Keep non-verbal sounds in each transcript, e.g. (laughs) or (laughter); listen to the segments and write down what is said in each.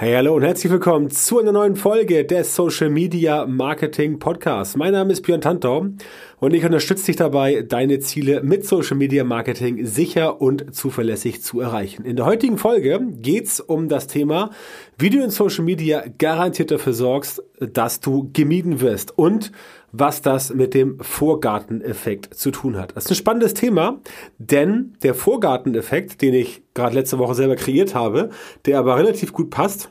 Hey, hallo und herzlich willkommen zu einer neuen Folge des Social Media Marketing Podcasts. Mein Name ist Björn Tantau und ich unterstütze dich dabei, deine Ziele mit Social Media Marketing sicher und zuverlässig zu erreichen. In der heutigen Folge geht's um das Thema, wie du in Social Media garantiert dafür sorgst, dass du gemieden wirst und was das mit dem Vorgarteneffekt zu tun hat. Das ist ein spannendes Thema, denn der Vorgarteneffekt, den ich gerade letzte Woche selber kreiert habe, der aber relativ gut passt,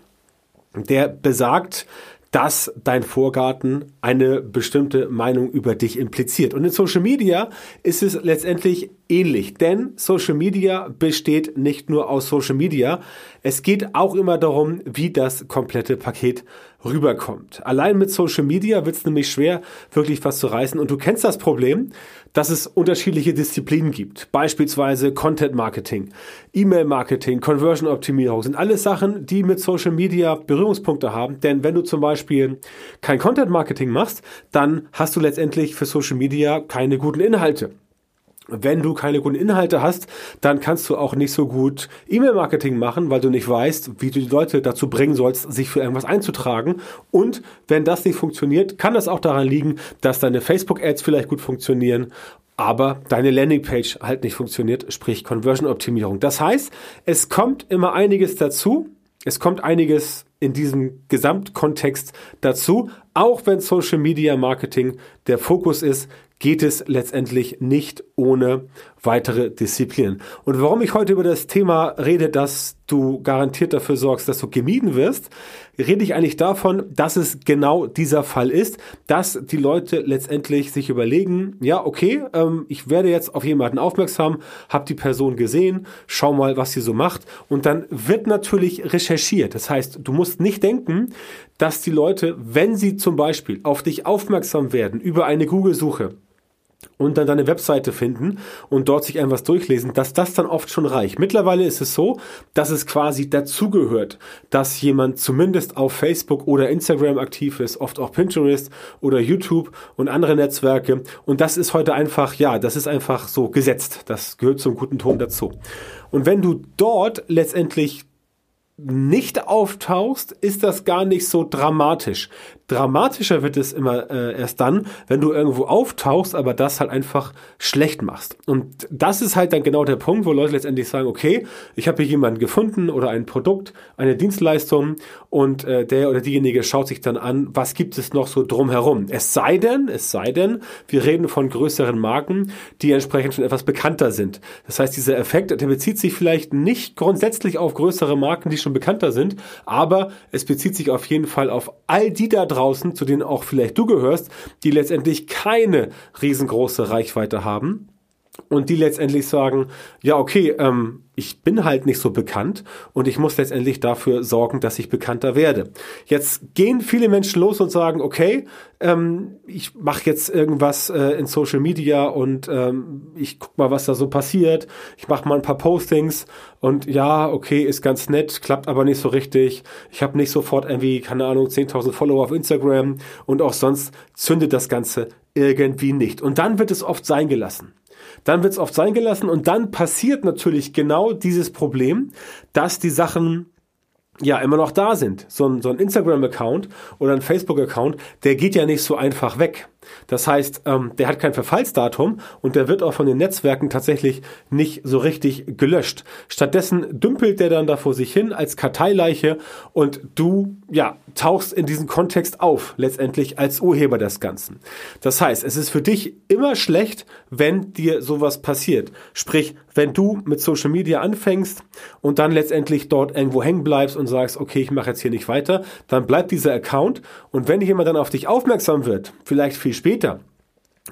der besagt, dass dein Vorgarten eine bestimmte Meinung über dich impliziert. Und in Social Media ist es letztendlich ähnlich, denn Social Media besteht nicht nur aus Social Media, es geht auch immer darum, wie das komplette Paket rüberkommt. Allein mit Social Media wird es nämlich schwer, wirklich was zu reißen. Und du kennst das Problem, dass es unterschiedliche Disziplinen gibt. Beispielsweise Content Marketing, E-Mail Marketing, Conversion Optimierung sind alles Sachen, die mit Social Media Berührungspunkte haben. Denn wenn du zum Beispiel kein Content Marketing machst, dann hast du letztendlich für Social Media keine guten Inhalte. Wenn du keine guten Inhalte hast, dann kannst du auch nicht so gut E-Mail-Marketing machen, weil du nicht weißt, wie du die Leute dazu bringen sollst, sich für irgendwas einzutragen. Und wenn das nicht funktioniert, kann das auch daran liegen, dass deine Facebook-Ads vielleicht gut funktionieren, aber deine Landingpage halt nicht funktioniert, sprich Conversion-Optimierung. Das heißt, es kommt immer einiges dazu. Es kommt einiges in diesem Gesamtkontext dazu, auch wenn Social Media Marketing der Fokus ist, geht es letztendlich nicht ohne weitere Disziplinen. Und warum ich heute über das Thema rede, dass du garantiert dafür sorgst, dass du gemieden wirst, rede ich eigentlich davon, dass es genau dieser Fall ist, dass die Leute letztendlich sich überlegen, ja, okay, ähm, ich werde jetzt auf jemanden aufmerksam, habe die Person gesehen, schau mal, was sie so macht und dann wird natürlich recherchiert. Das heißt, du musst nicht denken, dass die Leute, wenn sie zum Beispiel auf dich aufmerksam werden über eine Google-Suche, und dann deine Webseite finden und dort sich etwas durchlesen, dass das dann oft schon reicht. Mittlerweile ist es so, dass es quasi dazugehört, dass jemand zumindest auf Facebook oder Instagram aktiv ist, oft auch Pinterest oder YouTube und andere Netzwerke. Und das ist heute einfach, ja, das ist einfach so gesetzt. Das gehört zum guten Ton dazu. Und wenn du dort letztendlich nicht auftauchst, ist das gar nicht so dramatisch. Dramatischer wird es immer äh, erst dann, wenn du irgendwo auftauchst, aber das halt einfach schlecht machst. Und das ist halt dann genau der Punkt, wo Leute letztendlich sagen, okay, ich habe hier jemanden gefunden oder ein Produkt, eine Dienstleistung und äh, der oder diejenige schaut sich dann an, was gibt es noch so drumherum. Es sei denn, es sei denn, wir reden von größeren Marken, die entsprechend schon etwas bekannter sind. Das heißt, dieser Effekt, der bezieht sich vielleicht nicht grundsätzlich auf größere Marken, die schon bekannter sind, aber es bezieht sich auf jeden Fall auf all die da draußen, draußen, zu denen auch vielleicht du gehörst, die letztendlich keine riesengroße Reichweite haben und die letztendlich sagen, ja, okay, ähm, ich bin halt nicht so bekannt und ich muss letztendlich dafür sorgen, dass ich bekannter werde. Jetzt gehen viele Menschen los und sagen, okay, ähm, ich mache jetzt irgendwas äh, in Social Media und ähm, ich guck mal, was da so passiert. Ich mache mal ein paar Postings und ja, okay, ist ganz nett, klappt aber nicht so richtig. Ich habe nicht sofort irgendwie, keine Ahnung, 10.000 Follower auf Instagram und auch sonst zündet das Ganze irgendwie nicht. Und dann wird es oft sein gelassen. Dann wird es oft sein gelassen und dann passiert natürlich genau dieses Problem, dass die Sachen ja immer noch da sind. So ein, so ein Instagram-Account oder ein Facebook-Account, der geht ja nicht so einfach weg. Das heißt, ähm, der hat kein Verfallsdatum und der wird auch von den Netzwerken tatsächlich nicht so richtig gelöscht. Stattdessen dümpelt der dann da vor sich hin als Karteileiche und du, ja, tauchst in diesen Kontext auf, letztendlich als Urheber des Ganzen. Das heißt, es ist für dich immer schlecht, wenn dir sowas passiert. Sprich, wenn du mit Social Media anfängst und dann letztendlich dort irgendwo hängen bleibst und sagst, okay, ich mache jetzt hier nicht weiter, dann bleibt dieser Account und wenn jemand dann auf dich aufmerksam wird, vielleicht viel später,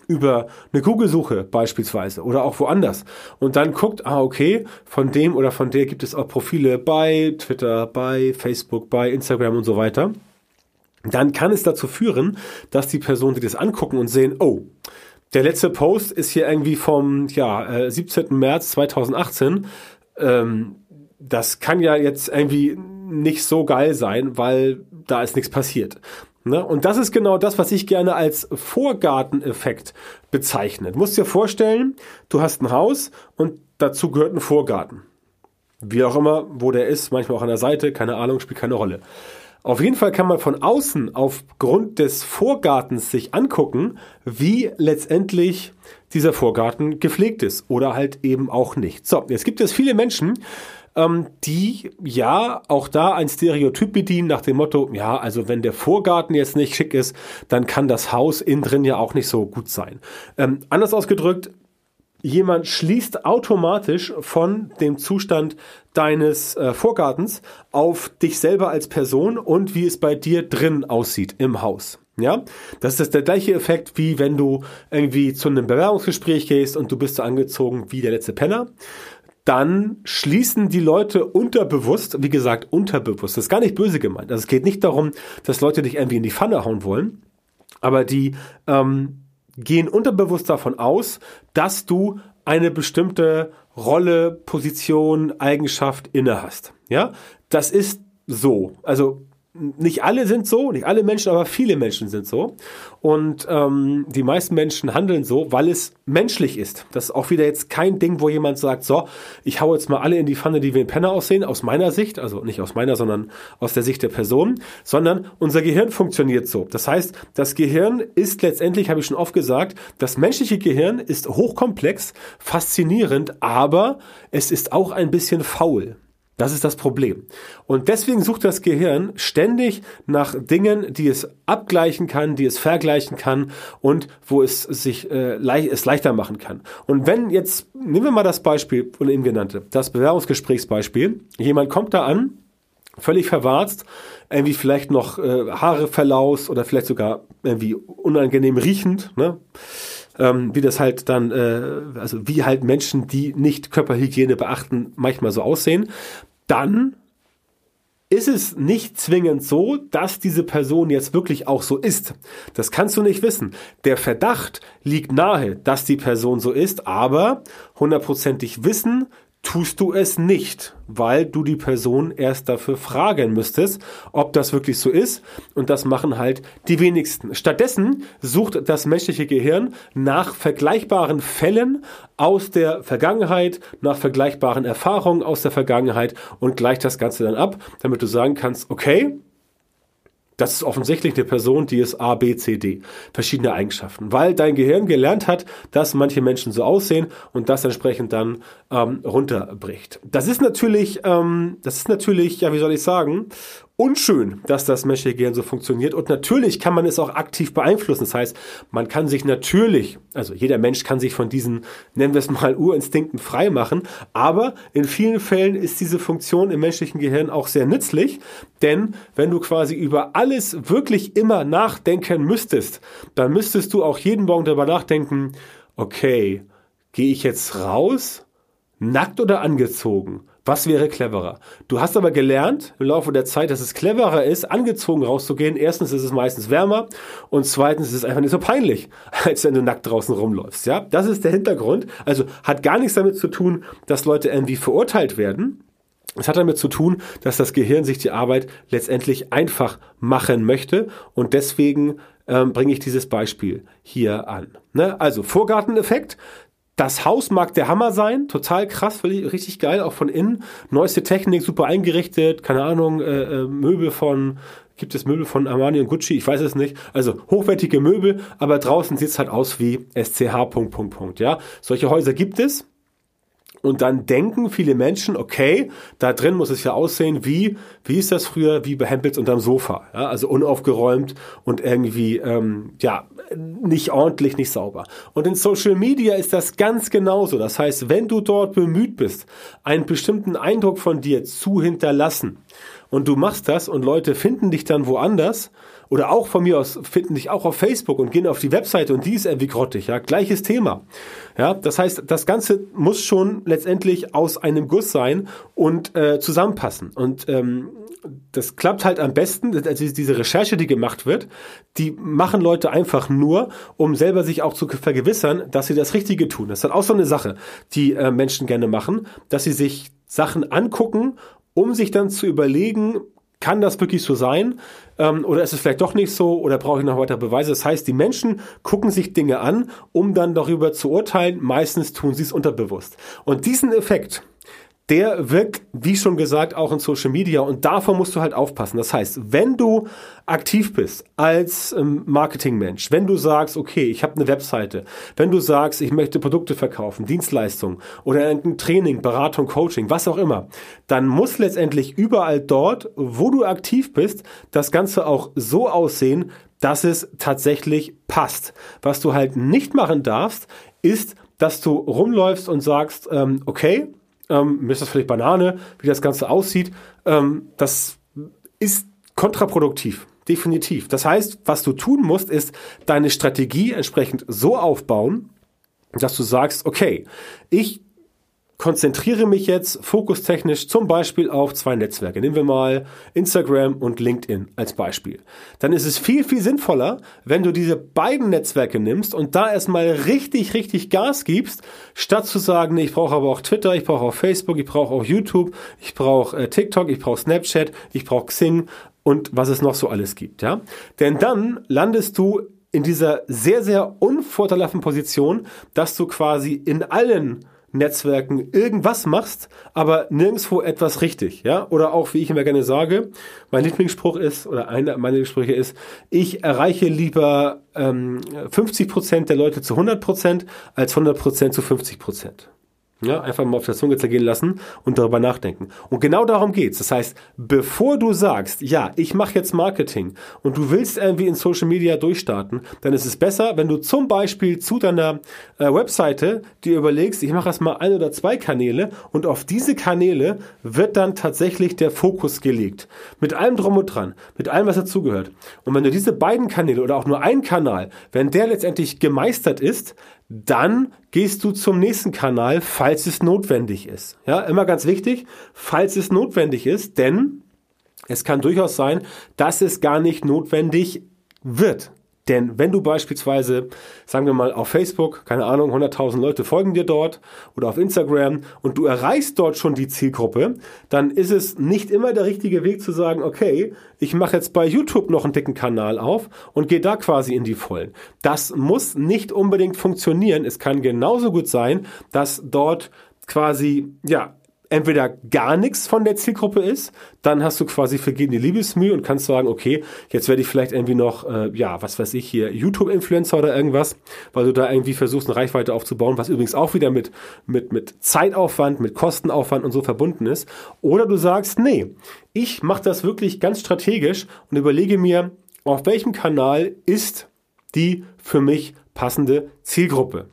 über eine Google-Suche beispielsweise oder auch woanders und dann guckt, ah okay, von dem oder von der gibt es auch Profile bei Twitter, bei Facebook, bei Instagram und so weiter, dann kann es dazu führen, dass die Personen, die das angucken und sehen, oh, der letzte Post ist hier irgendwie vom ja, 17. Äh, März 2018. Ähm, das kann ja jetzt irgendwie nicht so geil sein, weil da ist nichts passiert. Ne? Und das ist genau das, was ich gerne als Vorgarteneffekt bezeichne. Du musst dir vorstellen, du hast ein Haus und dazu gehört ein Vorgarten. Wie auch immer, wo der ist, manchmal auch an der Seite, keine Ahnung, spielt keine Rolle. Auf jeden Fall kann man von außen aufgrund des Vorgartens sich angucken, wie letztendlich dieser Vorgarten gepflegt ist oder halt eben auch nicht. So, jetzt gibt es viele Menschen, ähm, die ja auch da ein Stereotyp bedienen nach dem Motto, ja, also wenn der Vorgarten jetzt nicht schick ist, dann kann das Haus innen drin ja auch nicht so gut sein. Ähm, anders ausgedrückt, jemand schließt automatisch von dem Zustand deines äh, Vorgartens auf dich selber als Person und wie es bei dir drin aussieht im Haus. Ja, das ist der gleiche Effekt, wie wenn du irgendwie zu einem Bewerbungsgespräch gehst und du bist so angezogen wie der letzte Penner dann schließen die Leute unterbewusst, wie gesagt, unterbewusst, das ist gar nicht böse gemeint. Also es geht nicht darum, dass Leute dich irgendwie in die Pfanne hauen wollen, aber die ähm, gehen unterbewusst davon aus, dass du eine bestimmte Rolle, Position, Eigenschaft inne hast. Ja, das ist so. Also nicht alle sind so, nicht alle Menschen, aber viele Menschen sind so. Und ähm, die meisten Menschen handeln so, weil es menschlich ist. Das ist auch wieder jetzt kein Ding, wo jemand sagt, so, ich hau jetzt mal alle in die Pfanne, die wie ein Penner aussehen, aus meiner Sicht, also nicht aus meiner, sondern aus der Sicht der Person, sondern unser Gehirn funktioniert so. Das heißt, das Gehirn ist letztendlich, habe ich schon oft gesagt, das menschliche Gehirn ist hochkomplex, faszinierend, aber es ist auch ein bisschen faul. Das ist das Problem. Und deswegen sucht das Gehirn ständig nach Dingen, die es abgleichen kann, die es vergleichen kann und wo es sich äh, leicht, es leichter machen kann. Und wenn jetzt, nehmen wir mal das Beispiel von eben genannte, das Bewerbungsgesprächsbeispiel. Jemand kommt da an, völlig verwarzt, irgendwie vielleicht noch äh, Haare verlaust oder vielleicht sogar irgendwie unangenehm riechend, ne? ähm, wie das halt dann, äh, also wie halt Menschen, die nicht Körperhygiene beachten, manchmal so aussehen, dann ist es nicht zwingend so, dass diese Person jetzt wirklich auch so ist. Das kannst du nicht wissen. Der Verdacht liegt nahe, dass die Person so ist, aber hundertprozentig wissen tust du es nicht, weil du die Person erst dafür fragen müsstest, ob das wirklich so ist. Und das machen halt die wenigsten. Stattdessen sucht das menschliche Gehirn nach vergleichbaren Fällen aus der Vergangenheit, nach vergleichbaren Erfahrungen aus der Vergangenheit und gleicht das Ganze dann ab, damit du sagen kannst, okay, das ist offensichtlich eine Person, die ist A, B, C, D. Verschiedene Eigenschaften. Weil dein Gehirn gelernt hat, dass manche Menschen so aussehen und das entsprechend dann ähm, runterbricht. Das ist natürlich, ähm, das ist natürlich, ja, wie soll ich sagen, unschön, dass das menschliche Gehirn so funktioniert. Und natürlich kann man es auch aktiv beeinflussen. Das heißt, man kann sich natürlich, also jeder Mensch kann sich von diesen, nennen wir es mal, Urinstinkten frei machen. Aber in vielen Fällen ist diese Funktion im menschlichen Gehirn auch sehr nützlich. Denn wenn du quasi über alles wirklich immer nachdenken müsstest, dann müsstest du auch jeden Morgen darüber nachdenken, okay, gehe ich jetzt raus? Nackt oder angezogen? Was wäre cleverer? Du hast aber gelernt im Laufe der Zeit, dass es cleverer ist, angezogen rauszugehen. Erstens ist es meistens wärmer und zweitens ist es einfach nicht so peinlich, (laughs) als wenn du nackt draußen rumläufst. Ja, das ist der Hintergrund. Also hat gar nichts damit zu tun, dass Leute irgendwie verurteilt werden. Es hat damit zu tun, dass das Gehirn sich die Arbeit letztendlich einfach machen möchte und deswegen ähm, bringe ich dieses Beispiel hier an. Ne? Also Vorgarteneffekt. Das Haus mag der Hammer sein, total krass, richtig geil, auch von innen. Neueste Technik, super eingerichtet, keine Ahnung, äh, äh, Möbel von, gibt es Möbel von Armani und Gucci, ich weiß es nicht. Also hochwertige Möbel, aber draußen sieht es halt aus wie SCH. Punkt, Punkt, Punkt, ja. Solche Häuser gibt es. Und dann denken viele Menschen, okay, da drin muss es ja aussehen wie, wie ist das früher, wie bei Hempels unterm Sofa. Ja, also unaufgeräumt und irgendwie, ähm, ja, nicht ordentlich, nicht sauber. Und in Social Media ist das ganz genauso. Das heißt, wenn du dort bemüht bist, einen bestimmten Eindruck von dir zu hinterlassen, und du machst das und Leute finden dich dann woanders oder auch von mir aus finden dich auch auf Facebook und gehen auf die Webseite und die ist irgendwie grottig, ja, gleiches Thema. Ja, das heißt, das Ganze muss schon letztendlich aus einem Guss sein und äh, zusammenpassen. Und ähm, das klappt halt am besten, also diese Recherche, die gemacht wird, die machen Leute einfach nur, um selber sich auch zu vergewissern, dass sie das Richtige tun. Das ist halt auch so eine Sache, die äh, Menschen gerne machen, dass sie sich Sachen angucken, um sich dann zu überlegen, kann das wirklich so sein? Ähm, oder ist es vielleicht doch nicht so? Oder brauche ich noch weitere Beweise? Das heißt, die Menschen gucken sich Dinge an, um dann darüber zu urteilen. Meistens tun sie es unterbewusst. Und diesen Effekt, der wirkt, wie schon gesagt, auch in Social Media und davor musst du halt aufpassen. Das heißt, wenn du aktiv bist als ähm, Marketingmensch, wenn du sagst, okay, ich habe eine Webseite, wenn du sagst, ich möchte Produkte verkaufen, Dienstleistungen oder ein Training, Beratung, Coaching, was auch immer, dann muss letztendlich überall dort, wo du aktiv bist, das Ganze auch so aussehen, dass es tatsächlich passt. Was du halt nicht machen darfst, ist, dass du rumläufst und sagst, ähm, okay, ähm, mir ist das völlig Banane, wie das Ganze aussieht. Ähm, das ist kontraproduktiv. Definitiv. Das heißt, was du tun musst, ist deine Strategie entsprechend so aufbauen, dass du sagst, okay, ich konzentriere mich jetzt fokustechnisch zum Beispiel auf zwei Netzwerke. Nehmen wir mal Instagram und LinkedIn als Beispiel. Dann ist es viel, viel sinnvoller, wenn du diese beiden Netzwerke nimmst und da erstmal richtig, richtig Gas gibst, statt zu sagen, ich brauche aber auch Twitter, ich brauche auch Facebook, ich brauche auch YouTube, ich brauche äh, TikTok, ich brauche Snapchat, ich brauche Xing und was es noch so alles gibt, ja? Denn dann landest du in dieser sehr, sehr unvorteilhaften Position, dass du quasi in allen Netzwerken irgendwas machst, aber nirgendwo etwas richtig, ja? Oder auch, wie ich immer gerne sage, mein Lieblingsspruch ist, oder einer meiner Lieblingssprüche ist, ich erreiche lieber ähm, 50 Prozent der Leute zu 100 Prozent als 100 Prozent zu 50 Prozent. Ja, einfach mal auf der Zunge zergehen lassen und darüber nachdenken. Und genau darum geht's. Das heißt, bevor du sagst, ja, ich mache jetzt Marketing und du willst irgendwie in Social Media durchstarten, dann ist es besser, wenn du zum Beispiel zu deiner äh, Webseite dir überlegst, ich mache erstmal ein oder zwei Kanäle und auf diese Kanäle wird dann tatsächlich der Fokus gelegt. Mit allem drum und dran, mit allem, was dazugehört. Und wenn du diese beiden Kanäle oder auch nur einen Kanal, wenn der letztendlich gemeistert ist, dann gehst du zum nächsten Kanal, falls es notwendig ist. Ja, immer ganz wichtig, falls es notwendig ist, denn es kann durchaus sein, dass es gar nicht notwendig wird. Denn wenn du beispielsweise, sagen wir mal, auf Facebook, keine Ahnung, 100.000 Leute folgen dir dort oder auf Instagram und du erreichst dort schon die Zielgruppe, dann ist es nicht immer der richtige Weg zu sagen, okay, ich mache jetzt bei YouTube noch einen dicken Kanal auf und gehe da quasi in die Vollen. Das muss nicht unbedingt funktionieren. Es kann genauso gut sein, dass dort quasi, ja, entweder gar nichts von der Zielgruppe ist, dann hast du quasi vergebene Liebesmühe und kannst sagen, okay, jetzt werde ich vielleicht irgendwie noch, äh, ja, was weiß ich hier, YouTube-Influencer oder irgendwas, weil du da irgendwie versuchst, eine Reichweite aufzubauen, was übrigens auch wieder mit, mit, mit Zeitaufwand, mit Kostenaufwand und so verbunden ist. Oder du sagst, nee, ich mache das wirklich ganz strategisch und überlege mir, auf welchem Kanal ist die für mich passende Zielgruppe.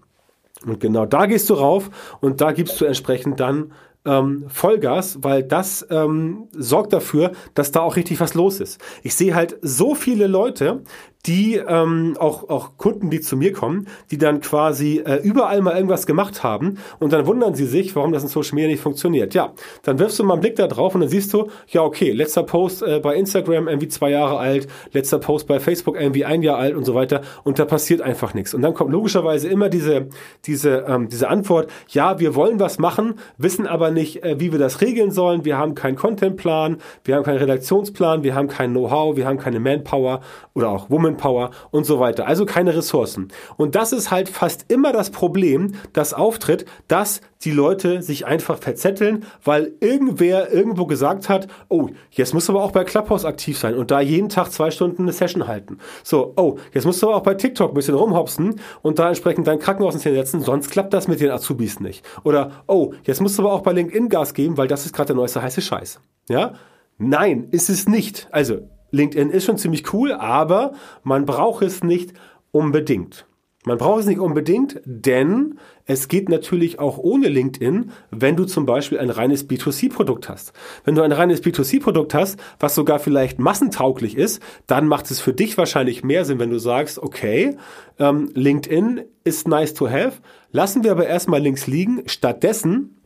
Und genau da gehst du rauf und da gibst du entsprechend dann ähm, Vollgas, weil das ähm, sorgt dafür, dass da auch richtig was los ist. Ich sehe halt so viele Leute, die ähm, auch, auch Kunden, die zu mir kommen, die dann quasi äh, überall mal irgendwas gemacht haben und dann wundern sie sich, warum das in Social Media nicht funktioniert. Ja, dann wirfst du mal einen Blick da drauf und dann siehst du, ja, okay, letzter Post äh, bei Instagram irgendwie zwei Jahre alt, letzter Post bei Facebook irgendwie ein Jahr alt und so weiter und da passiert einfach nichts. Und dann kommt logischerweise immer diese, diese, ähm, diese Antwort, ja, wir wollen was machen, wissen aber nicht, äh, wie wir das regeln sollen, wir haben keinen Contentplan, wir haben keinen Redaktionsplan, wir haben kein Know-how, wir haben keine Manpower oder auch Woman Manpower und so weiter. Also keine Ressourcen. Und das ist halt fast immer das Problem, das auftritt, dass die Leute sich einfach verzetteln, weil irgendwer irgendwo gesagt hat, oh, jetzt musst du aber auch bei Clubhouse aktiv sein und da jeden Tag zwei Stunden eine Session halten. So, oh, jetzt musst du aber auch bei TikTok ein bisschen rumhopsen und da entsprechend dein Krankenhaus ins setzen, sonst klappt das mit den Azubis nicht. Oder, oh, jetzt musst du aber auch bei LinkedIn Gas geben, weil das ist gerade der neueste heiße Scheiß. Ja? Nein, ist es nicht. Also, LinkedIn ist schon ziemlich cool, aber man braucht es nicht unbedingt. Man braucht es nicht unbedingt, denn es geht natürlich auch ohne LinkedIn, wenn du zum Beispiel ein reines B2C-Produkt hast. Wenn du ein reines B2C-Produkt hast, was sogar vielleicht massentauglich ist, dann macht es für dich wahrscheinlich mehr Sinn, wenn du sagst, okay, ähm, LinkedIn ist nice to have, lassen wir aber erstmal links liegen. Stattdessen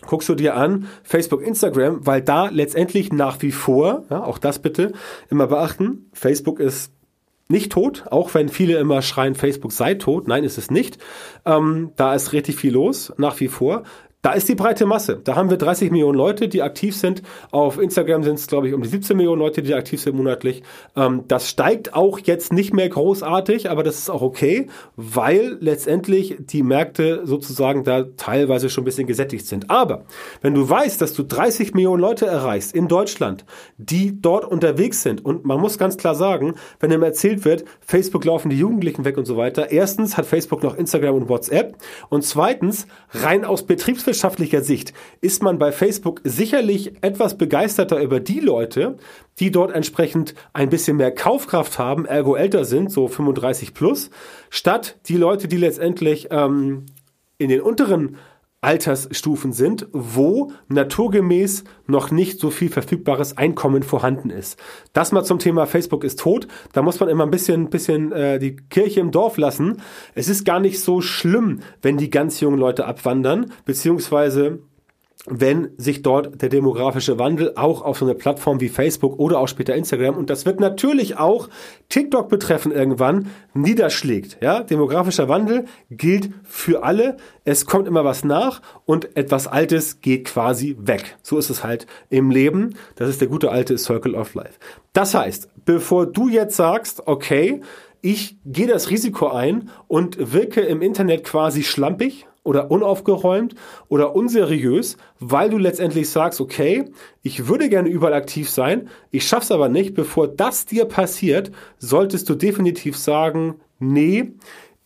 guckst du dir an, Facebook, Instagram, weil da letztendlich nach wie vor, ja, auch das bitte immer beachten, Facebook ist nicht tot, auch wenn viele immer schreien, Facebook sei tot. Nein, ist es nicht. Ähm, da ist richtig viel los, nach wie vor. Da ist die breite Masse. Da haben wir 30 Millionen Leute, die aktiv sind. Auf Instagram sind es, glaube ich, um die 17 Millionen Leute, die aktiv sind monatlich. Ähm, das steigt auch jetzt nicht mehr großartig, aber das ist auch okay, weil letztendlich die Märkte sozusagen da teilweise schon ein bisschen gesättigt sind. Aber wenn du weißt, dass du 30 Millionen Leute erreichst in Deutschland, die dort unterwegs sind und man muss ganz klar sagen, wenn ihm erzählt wird, Facebook laufen die Jugendlichen weg und so weiter. Erstens hat Facebook noch Instagram und WhatsApp und zweitens rein aus Betriebswirtschaft betriebswirtschaftlicher Sicht ist man bei Facebook sicherlich etwas begeisterter über die Leute, die dort entsprechend ein bisschen mehr Kaufkraft haben, ergo älter sind, so 35 plus, statt die Leute, die letztendlich ähm, in den unteren Altersstufen sind, wo naturgemäß noch nicht so viel verfügbares Einkommen vorhanden ist. Das mal zum Thema Facebook ist tot. Da muss man immer ein bisschen, bisschen äh, die Kirche im Dorf lassen. Es ist gar nicht so schlimm, wenn die ganz jungen Leute abwandern, beziehungsweise wenn sich dort der demografische Wandel auch auf so eine Plattform wie Facebook oder auch später Instagram und das wird natürlich auch TikTok betreffen irgendwann niederschlägt. Ja, demografischer Wandel gilt für alle. Es kommt immer was nach und etwas Altes geht quasi weg. So ist es halt im Leben. Das ist der gute alte Circle of Life. Das heißt, bevor du jetzt sagst, okay, ich gehe das Risiko ein und wirke im Internet quasi schlampig, oder unaufgeräumt oder unseriös, weil du letztendlich sagst, okay, ich würde gerne überall aktiv sein, ich schaff's aber nicht. Bevor das dir passiert, solltest du definitiv sagen, nee,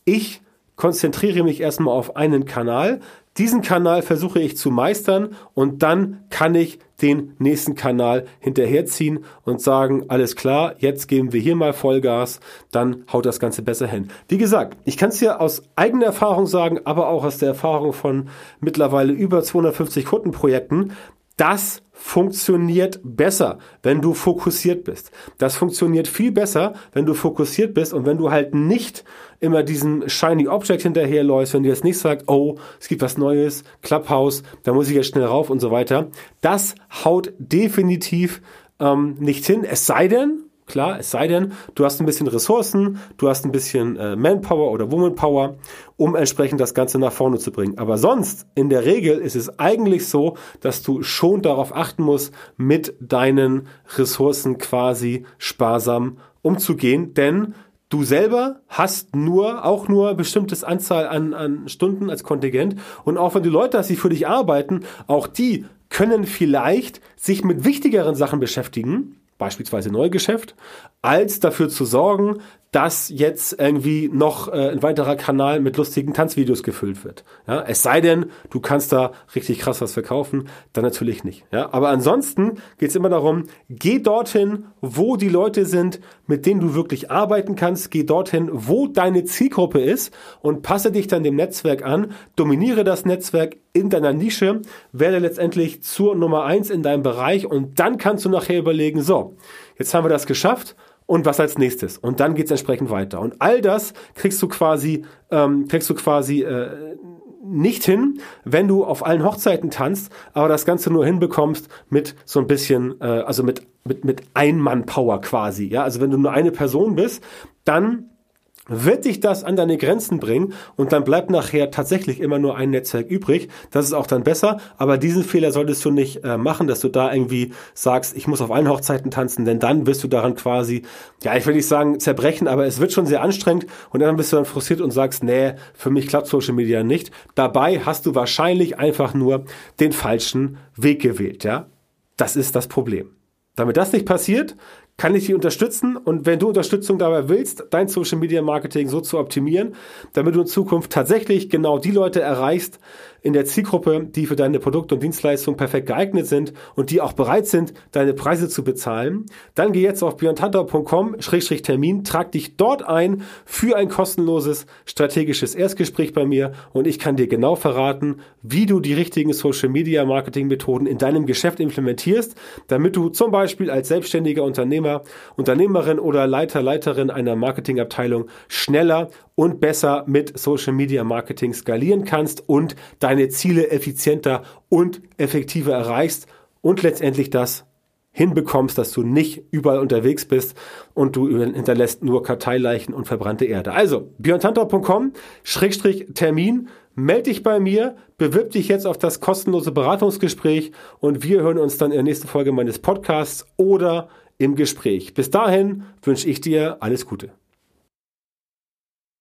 ich konzentriere mich erstmal auf einen Kanal, diesen Kanal versuche ich zu meistern und dann kann ich den nächsten Kanal hinterherziehen und sagen, alles klar, jetzt geben wir hier mal Vollgas, dann haut das Ganze besser hin. Wie gesagt, ich kann es dir aus eigener Erfahrung sagen, aber auch aus der Erfahrung von mittlerweile über 250 Kundenprojekten, das funktioniert besser, wenn du fokussiert bist. Das funktioniert viel besser, wenn du fokussiert bist und wenn du halt nicht immer diesen shiny Object hinterherläufst, wenn du jetzt nicht sagst, oh, es gibt was Neues, Clubhouse, da muss ich jetzt schnell rauf und so weiter. Das haut definitiv ähm, nicht hin, es sei denn, Klar, es sei denn, du hast ein bisschen Ressourcen, du hast ein bisschen äh, Manpower oder Womanpower, um entsprechend das Ganze nach vorne zu bringen. Aber sonst, in der Regel, ist es eigentlich so, dass du schon darauf achten musst, mit deinen Ressourcen quasi sparsam umzugehen, denn Du selber hast nur, auch nur bestimmtes Anzahl an, an Stunden als Kontingent. Und auch wenn du Leute hast, die für dich arbeiten, auch die können vielleicht sich mit wichtigeren Sachen beschäftigen beispielsweise Neugeschäft, als dafür zu sorgen, dass jetzt irgendwie noch äh, ein weiterer Kanal mit lustigen Tanzvideos gefüllt wird. Ja, es sei denn, du kannst da richtig krass was verkaufen, dann natürlich nicht. Ja, aber ansonsten geht es immer darum, geh dorthin, wo die Leute sind, mit denen du wirklich arbeiten kannst. Geh dorthin, wo deine Zielgruppe ist und passe dich dann dem Netzwerk an. Dominiere das Netzwerk in deiner Nische, werde letztendlich zur Nummer eins in deinem Bereich und dann kannst du nachher überlegen, so, jetzt haben wir das geschafft und was als nächstes. Und dann geht's entsprechend weiter. Und all das kriegst du quasi, ähm, kriegst du quasi äh, nicht hin, wenn du auf allen Hochzeiten tanzt, aber das Ganze nur hinbekommst mit so ein bisschen, äh, also mit, mit, mit Ein-Mann-Power quasi. Ja, also wenn du nur eine Person bist, dann wird dich das an deine Grenzen bringen und dann bleibt nachher tatsächlich immer nur ein Netzwerk übrig. Das ist auch dann besser, aber diesen Fehler solltest du nicht äh, machen, dass du da irgendwie sagst, ich muss auf allen Hochzeiten tanzen, denn dann wirst du daran quasi, ja, ich will nicht sagen zerbrechen, aber es wird schon sehr anstrengend und dann bist du dann frustriert und sagst, nee, für mich klappt Social Media nicht. Dabei hast du wahrscheinlich einfach nur den falschen Weg gewählt, ja. Das ist das Problem. Damit das nicht passiert, kann ich dich unterstützen. Und wenn du Unterstützung dabei willst, dein Social Media Marketing so zu optimieren, damit du in Zukunft tatsächlich genau die Leute erreichst in der Zielgruppe, die für deine Produkte und Dienstleistungen perfekt geeignet sind und die auch bereit sind, deine Preise zu bezahlen, dann geh jetzt auf beyondhunter.com-termin, trag dich dort ein für ein kostenloses strategisches Erstgespräch bei mir und ich kann dir genau verraten, wie du die richtigen Social Media Marketing Methoden in deinem Geschäft implementierst, damit du zum Beispiel als selbstständiger Unternehmer, Unternehmerin oder Leiter, Leiterin einer Marketingabteilung schneller und besser mit Social Media Marketing skalieren kannst und deine Ziele effizienter und effektiver erreichst und letztendlich das hinbekommst, dass du nicht überall unterwegs bist und du hinterlässt nur Karteileichen und verbrannte Erde. Also, björntantor.com, Schrägstrich Termin, melde dich bei mir, bewirb dich jetzt auf das kostenlose Beratungsgespräch und wir hören uns dann in der nächsten Folge meines Podcasts oder im Gespräch. Bis dahin wünsche ich dir alles Gute.